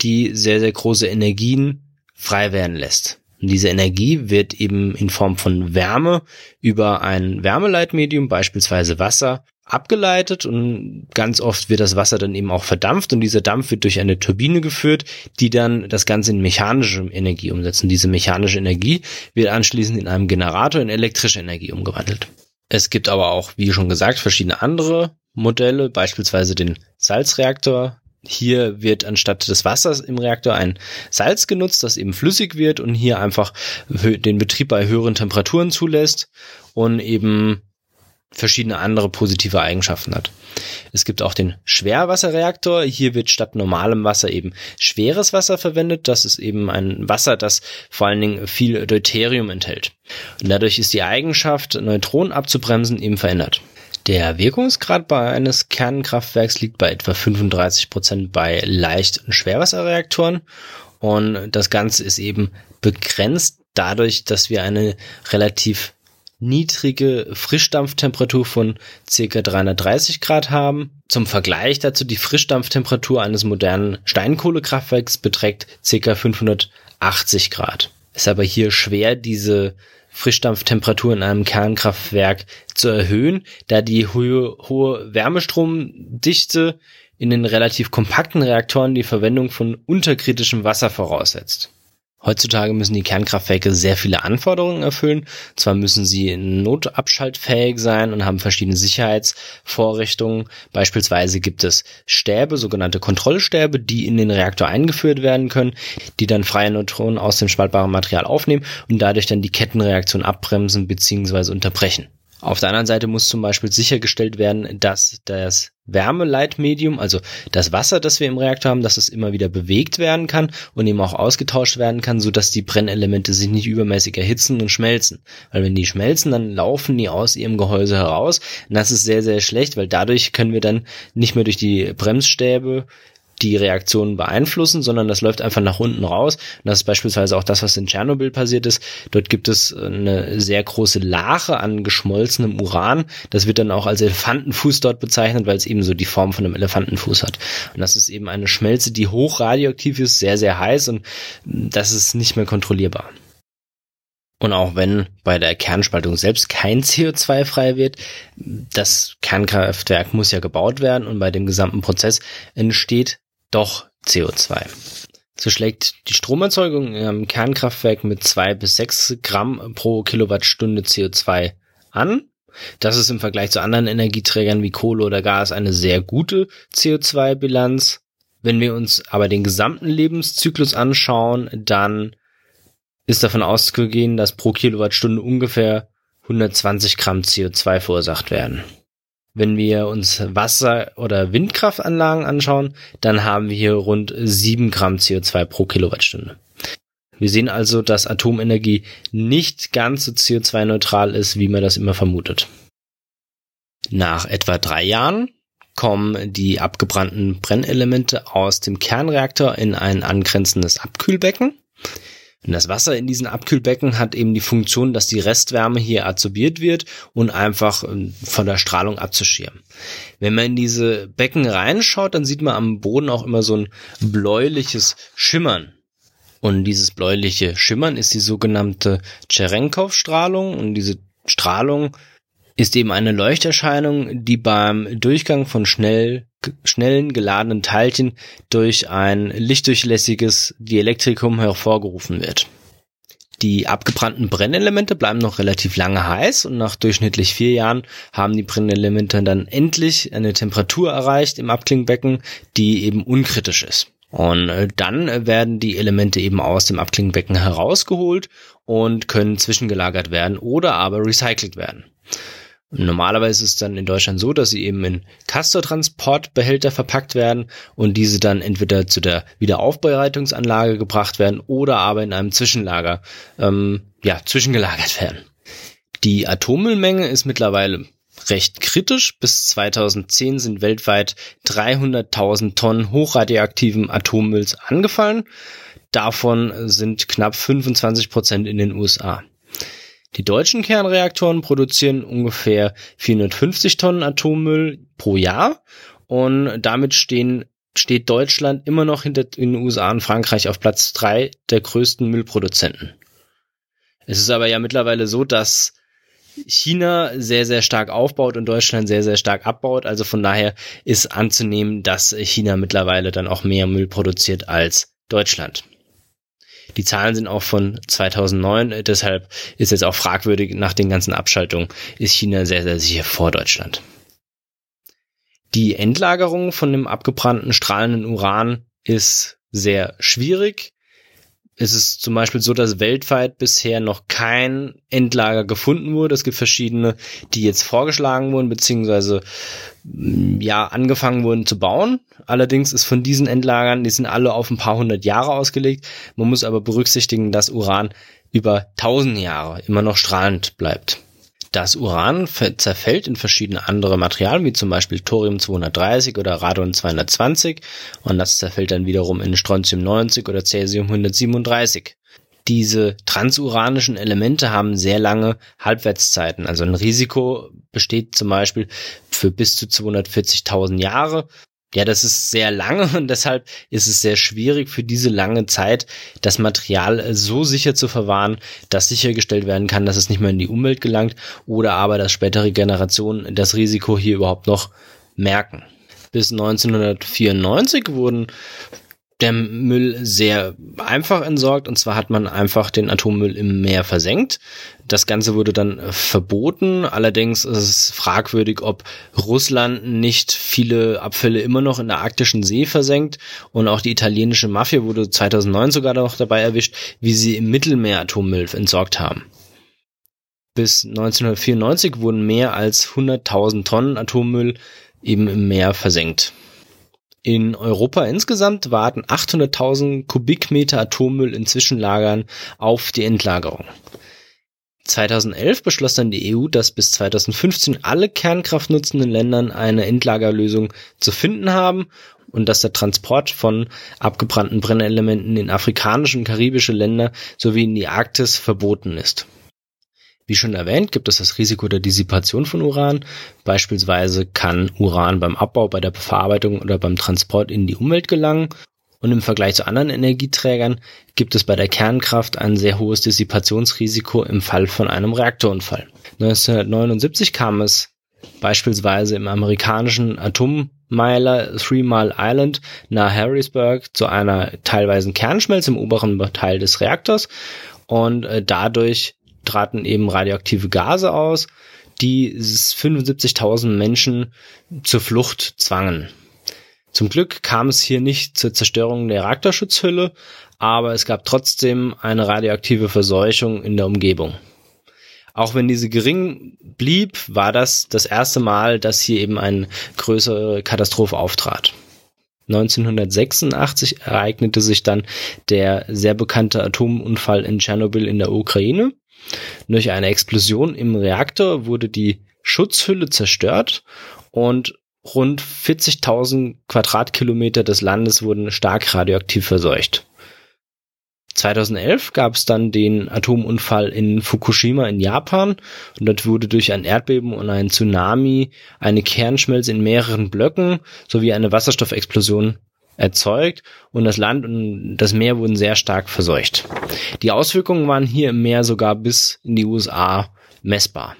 die sehr, sehr große Energien frei werden lässt. Und diese Energie wird eben in Form von Wärme über ein Wärmeleitmedium, beispielsweise Wasser, abgeleitet und ganz oft wird das Wasser dann eben auch verdampft und dieser Dampf wird durch eine Turbine geführt, die dann das Ganze in mechanische Energie umsetzt. Und diese mechanische Energie wird anschließend in einem Generator in elektrische Energie umgewandelt. Es gibt aber auch, wie schon gesagt, verschiedene andere Modelle, beispielsweise den Salzreaktor. Hier wird anstatt des Wassers im Reaktor ein Salz genutzt, das eben flüssig wird und hier einfach den Betrieb bei höheren Temperaturen zulässt und eben verschiedene andere positive Eigenschaften hat. Es gibt auch den Schwerwasserreaktor. Hier wird statt normalem Wasser eben schweres Wasser verwendet. Das ist eben ein Wasser, das vor allen Dingen viel Deuterium enthält. Und dadurch ist die Eigenschaft, Neutronen abzubremsen, eben verändert. Der Wirkungsgrad bei eines Kernkraftwerks liegt bei etwa 35 Prozent bei leichten Schwerwasserreaktoren. Und das Ganze ist eben begrenzt dadurch, dass wir eine relativ niedrige Frischdampftemperatur von ca. 330 Grad haben. Zum Vergleich dazu die Frischdampftemperatur eines modernen Steinkohlekraftwerks beträgt ca. 580 Grad. Ist aber hier schwer, diese Frischdampftemperatur in einem Kernkraftwerk zu erhöhen, da die hohe, hohe Wärmestromdichte in den relativ kompakten Reaktoren die Verwendung von unterkritischem Wasser voraussetzt. Heutzutage müssen die Kernkraftwerke sehr viele Anforderungen erfüllen. Zwar müssen sie notabschaltfähig sein und haben verschiedene Sicherheitsvorrichtungen. Beispielsweise gibt es Stäbe, sogenannte Kontrollstäbe, die in den Reaktor eingeführt werden können, die dann freie Neutronen aus dem spaltbaren Material aufnehmen und dadurch dann die Kettenreaktion abbremsen bzw. unterbrechen. Auf der anderen Seite muss zum Beispiel sichergestellt werden, dass das Wärmeleitmedium, also das Wasser, das wir im Reaktor haben, dass es immer wieder bewegt werden kann und eben auch ausgetauscht werden kann, so dass die Brennelemente sich nicht übermäßig erhitzen und schmelzen. Weil wenn die schmelzen, dann laufen die aus ihrem Gehäuse heraus. Und das ist sehr, sehr schlecht, weil dadurch können wir dann nicht mehr durch die Bremsstäbe die Reaktionen beeinflussen, sondern das läuft einfach nach unten raus. Und das ist beispielsweise auch das, was in Tschernobyl passiert ist. Dort gibt es eine sehr große Lache an geschmolzenem Uran. Das wird dann auch als Elefantenfuß dort bezeichnet, weil es eben so die Form von einem Elefantenfuß hat. Und das ist eben eine Schmelze, die hoch radioaktiv ist, sehr, sehr heiß und das ist nicht mehr kontrollierbar. Und auch wenn bei der Kernspaltung selbst kein CO2 frei wird, das Kernkraftwerk muss ja gebaut werden und bei dem gesamten Prozess entsteht doch CO2. So schlägt die Stromerzeugung im Kernkraftwerk mit zwei bis sechs Gramm pro Kilowattstunde CO2 an. Das ist im Vergleich zu anderen Energieträgern wie Kohle oder Gas eine sehr gute CO2-Bilanz. Wenn wir uns aber den gesamten Lebenszyklus anschauen, dann ist davon auszugehen, dass pro Kilowattstunde ungefähr 120 Gramm CO2 verursacht werden. Wenn wir uns Wasser- oder Windkraftanlagen anschauen, dann haben wir hier rund 7 Gramm CO2 pro Kilowattstunde. Wir sehen also, dass Atomenergie nicht ganz so CO2-neutral ist, wie man das immer vermutet. Nach etwa drei Jahren kommen die abgebrannten Brennelemente aus dem Kernreaktor in ein angrenzendes Abkühlbecken. Und das Wasser in diesen Abkühlbecken hat eben die Funktion, dass die Restwärme hier adsorbiert wird und einfach ähm, von der Strahlung abzuschirmen. Wenn man in diese Becken reinschaut, dann sieht man am Boden auch immer so ein bläuliches Schimmern. Und dieses bläuliche Schimmern ist die sogenannte Cherenkov-Strahlung und diese Strahlung ist eben eine Leuchterscheinung, die beim Durchgang von schnell schnellen geladenen Teilchen durch ein lichtdurchlässiges Dielektrikum hervorgerufen wird. Die abgebrannten Brennelemente bleiben noch relativ lange heiß und nach durchschnittlich vier Jahren haben die Brennelemente dann endlich eine Temperatur erreicht im Abklingbecken, die eben unkritisch ist. Und äh, dann werden die Elemente eben aus dem Abklingbecken herausgeholt und können zwischengelagert werden oder aber recycelt werden. Normalerweise ist es dann in Deutschland so, dass sie eben in Castor-Transportbehälter verpackt werden und diese dann entweder zu der Wiederaufbereitungsanlage gebracht werden oder aber in einem Zwischenlager ähm, ja, zwischengelagert werden. Die Atommüllmenge ist mittlerweile recht kritisch. Bis 2010 sind weltweit 300.000 Tonnen hochradioaktiven Atommülls angefallen. Davon sind knapp 25 Prozent in den USA. Die deutschen Kernreaktoren produzieren ungefähr 450 Tonnen Atommüll pro Jahr und damit stehen, steht Deutschland immer noch hinter den USA und Frankreich auf Platz drei der größten Müllproduzenten. Es ist aber ja mittlerweile so, dass China sehr, sehr stark aufbaut und Deutschland sehr, sehr stark abbaut. Also von daher ist anzunehmen, dass China mittlerweile dann auch mehr Müll produziert als Deutschland. Die Zahlen sind auch von 2009, deshalb ist jetzt auch fragwürdig. Nach den ganzen Abschaltungen, ist China sehr, sehr sicher vor Deutschland. Die Endlagerung von dem abgebrannten strahlenden Uran ist sehr schwierig ist es zum Beispiel so, dass weltweit bisher noch kein Endlager gefunden wurde. Es gibt verschiedene, die jetzt vorgeschlagen wurden, beziehungsweise mm, ja, angefangen wurden zu bauen. Allerdings ist von diesen Endlagern, die sind alle auf ein paar hundert Jahre ausgelegt. Man muss aber berücksichtigen, dass Uran über tausend Jahre immer noch strahlend bleibt. Das Uran zerfällt in verschiedene andere Materialien, wie zum Beispiel Thorium 230 oder Radon 220 und das zerfällt dann wiederum in Strontium 90 oder Cäsium 137. Diese transuranischen Elemente haben sehr lange Halbwertszeiten. Also ein Risiko besteht zum Beispiel für bis zu 240.000 Jahre ja, das ist sehr lange und deshalb ist es sehr schwierig für diese lange Zeit das Material so sicher zu verwahren, dass sichergestellt werden kann, dass es nicht mehr in die Umwelt gelangt oder aber, dass spätere Generationen das Risiko hier überhaupt noch merken. Bis 1994 wurden der Müll sehr einfach entsorgt und zwar hat man einfach den Atommüll im Meer versenkt. Das Ganze wurde dann verboten. Allerdings ist es fragwürdig, ob Russland nicht viele Abfälle immer noch in der arktischen See versenkt und auch die italienische Mafia wurde 2009 sogar noch dabei erwischt, wie sie im Mittelmeer Atommüll entsorgt haben. Bis 1994 wurden mehr als 100.000 Tonnen Atommüll eben im Meer versenkt. In Europa insgesamt warten 800.000 Kubikmeter Atommüll in Zwischenlagern auf die Endlagerung. 2011 beschloss dann die EU, dass bis 2015 alle kernkraftnutzenden Ländern eine Endlagerlösung zu finden haben und dass der Transport von abgebrannten Brennelementen in afrikanische und karibische Länder sowie in die Arktis verboten ist. Wie schon erwähnt, gibt es das Risiko der Dissipation von Uran. Beispielsweise kann Uran beim Abbau, bei der Verarbeitung oder beim Transport in die Umwelt gelangen. Und im Vergleich zu anderen Energieträgern gibt es bei der Kernkraft ein sehr hohes Dissipationsrisiko im Fall von einem Reaktorunfall. 1979 kam es beispielsweise im amerikanischen Atommeiler Three Mile Island nahe Harrisburg zu einer teilweisen Kernschmelze im oberen Teil des Reaktors und äh, dadurch traten eben radioaktive Gase aus, die 75.000 Menschen zur Flucht zwangen. Zum Glück kam es hier nicht zur Zerstörung der Reaktorschutzhülle, aber es gab trotzdem eine radioaktive Verseuchung in der Umgebung. Auch wenn diese gering blieb, war das das erste Mal, dass hier eben eine größere Katastrophe auftrat. 1986 ereignete sich dann der sehr bekannte Atomunfall in Tschernobyl in der Ukraine. Durch eine Explosion im Reaktor wurde die Schutzhülle zerstört und rund 40.000 Quadratkilometer des Landes wurden stark radioaktiv verseucht. 2011 gab es dann den Atomunfall in Fukushima in Japan und dort wurde durch ein Erdbeben und ein Tsunami eine Kernschmelze in mehreren Blöcken sowie eine Wasserstoffexplosion erzeugt und das Land und das Meer wurden sehr stark verseucht. Die Auswirkungen waren hier im Meer sogar bis in die USA messbar.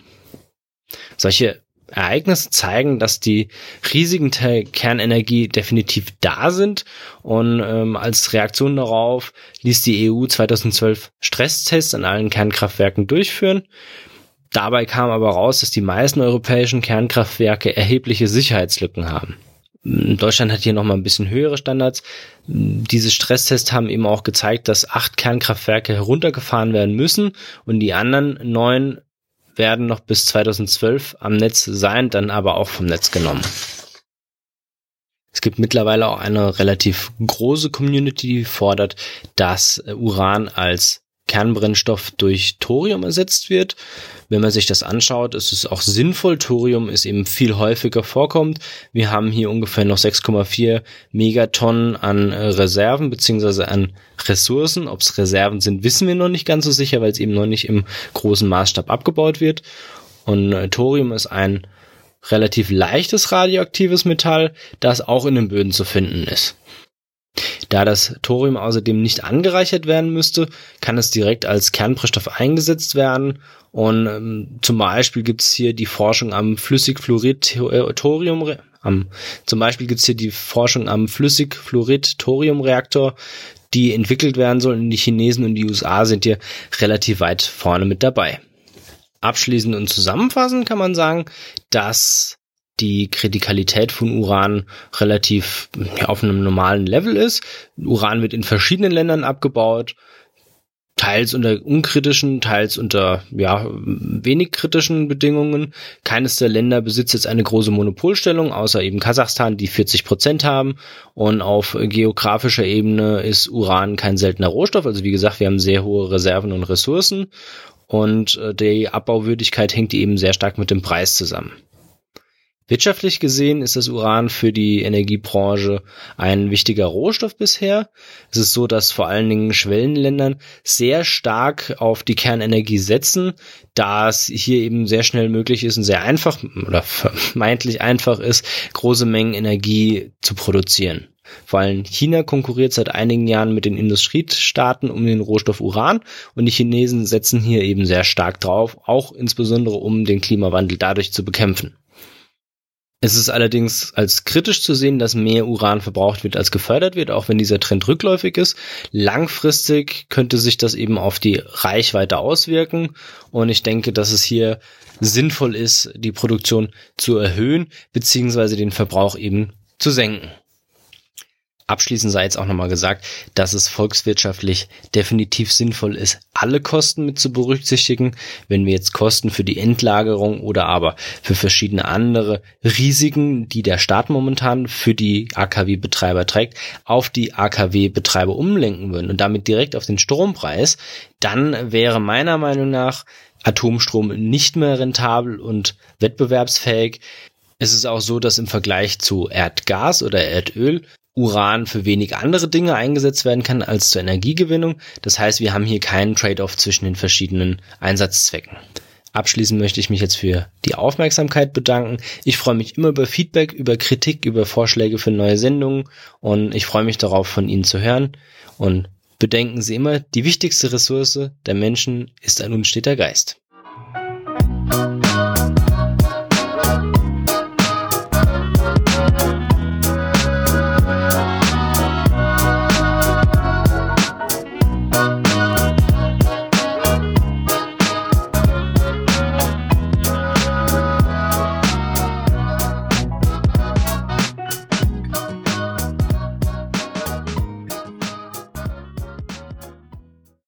Solche Ereignisse zeigen, dass die Risiken der Kernenergie definitiv da sind und ähm, als Reaktion darauf ließ die EU 2012 Stresstests an allen Kernkraftwerken durchführen. Dabei kam aber raus, dass die meisten europäischen Kernkraftwerke erhebliche Sicherheitslücken haben. Deutschland hat hier nochmal ein bisschen höhere Standards. Diese Stresstests haben eben auch gezeigt, dass acht Kernkraftwerke heruntergefahren werden müssen und die anderen neun werden noch bis 2012 am Netz sein, dann aber auch vom Netz genommen. Es gibt mittlerweile auch eine relativ große Community, die fordert, dass Uran als Kernbrennstoff durch Thorium ersetzt wird. Wenn man sich das anschaut, ist es auch sinnvoll. Thorium ist eben viel häufiger vorkommt. Wir haben hier ungefähr noch 6,4 Megatonnen an äh, Reserven beziehungsweise an Ressourcen. Ob es Reserven sind, wissen wir noch nicht ganz so sicher, weil es eben noch nicht im großen Maßstab abgebaut wird. Und äh, Thorium ist ein relativ leichtes radioaktives Metall, das auch in den Böden zu finden ist. Da das Thorium außerdem nicht angereichert werden müsste, kann es direkt als Kernbrennstoff eingesetzt werden. Und ähm, zum Beispiel gibt es hier die Forschung am Flüssigfluorid-Thorium, am, zum Beispiel gibt es hier die Forschung am Flüssigfluorid-Thorium-Reaktor, die entwickelt werden soll. Und die Chinesen und die USA sind hier relativ weit vorne mit dabei. Abschließend und zusammenfassend kann man sagen, dass die Kritikalität von Uran relativ ja, auf einem normalen Level ist. Uran wird in verschiedenen Ländern abgebaut, teils unter unkritischen, teils unter ja wenig kritischen Bedingungen. Keines der Länder besitzt jetzt eine große Monopolstellung, außer eben Kasachstan, die 40 Prozent haben. Und auf geografischer Ebene ist Uran kein seltener Rohstoff. Also wie gesagt, wir haben sehr hohe Reserven und Ressourcen. Und äh, die Abbauwürdigkeit hängt eben sehr stark mit dem Preis zusammen. Wirtschaftlich gesehen ist das Uran für die Energiebranche ein wichtiger Rohstoff bisher. Es ist so, dass vor allen Dingen Schwellenländern sehr stark auf die Kernenergie setzen, da es hier eben sehr schnell möglich ist und sehr einfach oder vermeintlich einfach ist, große Mengen Energie zu produzieren. Vor allem China konkurriert seit einigen Jahren mit den Industriestaaten um den Rohstoff Uran und die Chinesen setzen hier eben sehr stark drauf, auch insbesondere um den Klimawandel dadurch zu bekämpfen. Es ist allerdings als kritisch zu sehen, dass mehr Uran verbraucht wird als gefördert wird, auch wenn dieser Trend rückläufig ist. Langfristig könnte sich das eben auf die Reichweite auswirken und ich denke, dass es hier sinnvoll ist, die Produktion zu erhöhen beziehungsweise den Verbrauch eben zu senken. Abschließend sei jetzt auch nochmal gesagt, dass es volkswirtschaftlich definitiv sinnvoll ist, alle Kosten mit zu berücksichtigen. Wenn wir jetzt Kosten für die Endlagerung oder aber für verschiedene andere Risiken, die der Staat momentan für die AKW-Betreiber trägt, auf die AKW-Betreiber umlenken würden und damit direkt auf den Strompreis, dann wäre meiner Meinung nach Atomstrom nicht mehr rentabel und wettbewerbsfähig. Es ist auch so, dass im Vergleich zu Erdgas oder Erdöl Uran für wenig andere Dinge eingesetzt werden kann als zur Energiegewinnung. Das heißt, wir haben hier keinen Trade-off zwischen den verschiedenen Einsatzzwecken. Abschließend möchte ich mich jetzt für die Aufmerksamkeit bedanken. Ich freue mich immer über Feedback, über Kritik, über Vorschläge für neue Sendungen und ich freue mich darauf, von Ihnen zu hören. Und bedenken Sie immer, die wichtigste Ressource der Menschen ist ein unsteter Geist.